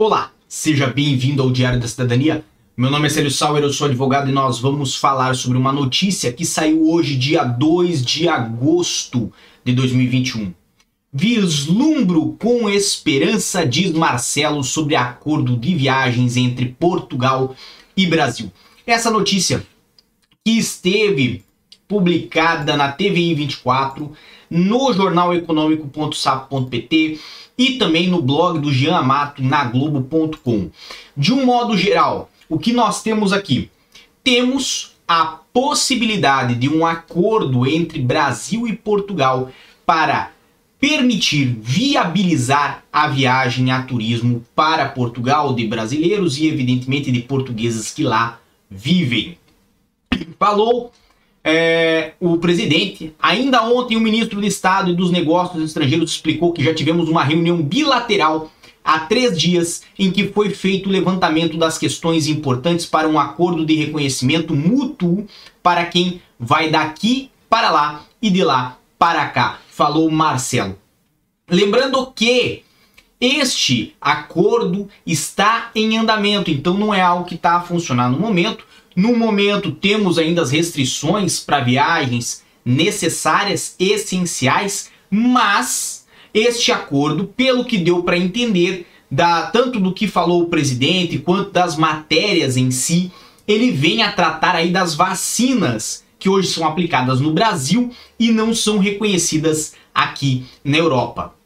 Olá, seja bem-vindo ao Diário da Cidadania. Meu nome é Célio Sauer, eu sou advogado e nós vamos falar sobre uma notícia que saiu hoje, dia 2 de agosto de 2021. Vislumbro com esperança, diz Marcelo, sobre acordo de viagens entre Portugal e Brasil. Essa notícia que esteve publicada na TVI 24, no jornal econômico.sap.pt e também no blog do Jean Amato na Globo.com. De um modo geral, o que nós temos aqui? Temos a possibilidade de um acordo entre Brasil e Portugal para permitir viabilizar a viagem a turismo para Portugal de brasileiros e evidentemente de portugueses que lá vivem. Falou é, o presidente. Ainda ontem, o ministro de Estado e dos Negócios Estrangeiros explicou que já tivemos uma reunião bilateral há três dias em que foi feito o levantamento das questões importantes para um acordo de reconhecimento mútuo para quem vai daqui para lá e de lá para cá, falou Marcelo. Lembrando que este acordo está em andamento, então não é algo que está a funcionar no momento. No momento, temos ainda as restrições para viagens necessárias, essenciais, mas este acordo, pelo que deu para entender, da, tanto do que falou o presidente quanto das matérias em si, ele vem a tratar aí das vacinas que hoje são aplicadas no Brasil e não são reconhecidas aqui na Europa.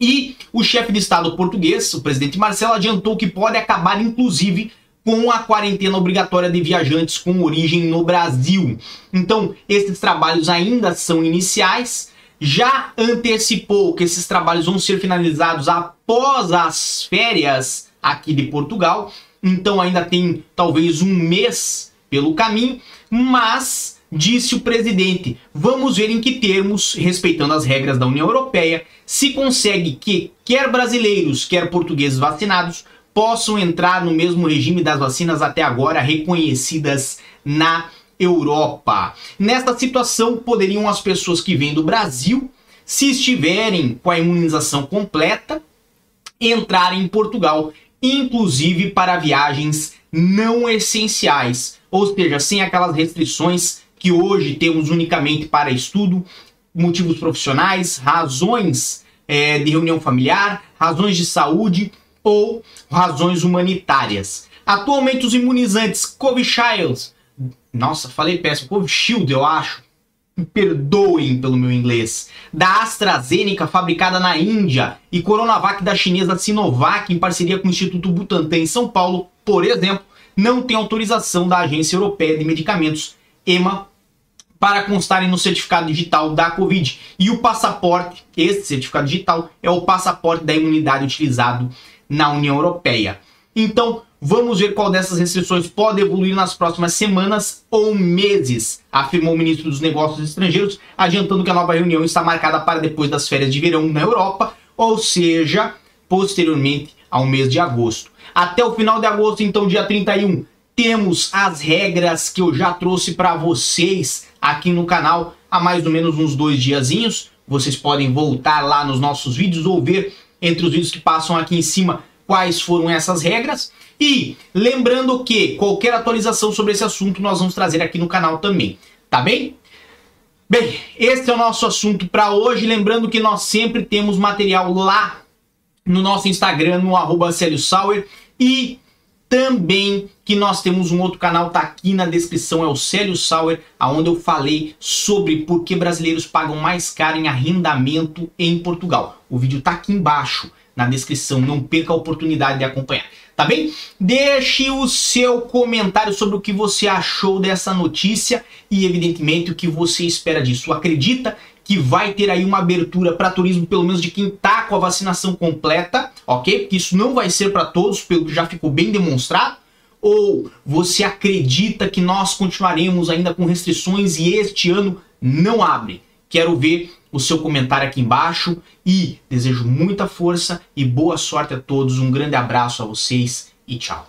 E o chefe de Estado português, o presidente Marcelo, adiantou que pode acabar, inclusive, com a quarentena obrigatória de viajantes com origem no Brasil. Então, esses trabalhos ainda são iniciais. Já antecipou que esses trabalhos vão ser finalizados após as férias aqui de Portugal. Então, ainda tem talvez um mês pelo caminho, mas disse o presidente: vamos ver em que termos, respeitando as regras da União Europeia, se consegue que quer brasileiros, quer portugueses vacinados possam entrar no mesmo regime das vacinas até agora reconhecidas na Europa. Nesta situação, poderiam as pessoas que vêm do Brasil, se estiverem com a imunização completa, entrar em Portugal, inclusive para viagens não essenciais, ou seja, sem aquelas restrições que hoje temos unicamente para estudo, motivos profissionais, razões é, de reunião familiar, razões de saúde ou razões humanitárias. Atualmente os imunizantes Covishield, nossa, falei péssimo, Covishield eu acho, perdoem pelo meu inglês, da AstraZeneca fabricada na Índia e Coronavac da chinesa Sinovac em parceria com o Instituto Butantan em São Paulo, por exemplo, não tem autorização da Agência Europeia de Medicamentos, EMA, para constarem no certificado digital da Covid. E o passaporte, esse certificado digital, é o passaporte da imunidade utilizado na União Europeia. Então, vamos ver qual dessas restrições pode evoluir nas próximas semanas ou meses, afirmou o ministro dos Negócios Estrangeiros, adiantando que a nova reunião está marcada para depois das férias de verão na Europa, ou seja, posteriormente ao mês de agosto. Até o final de agosto, então, dia 31, temos as regras que eu já trouxe para vocês aqui no canal há mais ou menos uns dois diazinhos. Vocês podem voltar lá nos nossos vídeos ou ver entre os vídeos que passam aqui em cima quais foram essas regras. E lembrando que qualquer atualização sobre esse assunto nós vamos trazer aqui no canal também, tá bem? Bem, esse é o nosso assunto para hoje. Lembrando que nós sempre temos material lá no nosso Instagram, no arroba Sauer, e também que nós temos um outro canal, tá aqui na descrição, é o Célio Sauer, aonde eu falei sobre por que brasileiros pagam mais caro em arrendamento em Portugal. O vídeo tá aqui embaixo na descrição, não perca a oportunidade de acompanhar, tá bem? Deixe o seu comentário sobre o que você achou dessa notícia e evidentemente o que você espera disso. Acredita que vai ter aí uma abertura para turismo, pelo menos de quem tá com a vacinação completa, ok? Porque isso não vai ser para todos, pelo que já ficou bem demonstrado. Ou você acredita que nós continuaremos ainda com restrições e este ano não abre? Quero ver o seu comentário aqui embaixo e desejo muita força e boa sorte a todos. Um grande abraço a vocês e tchau.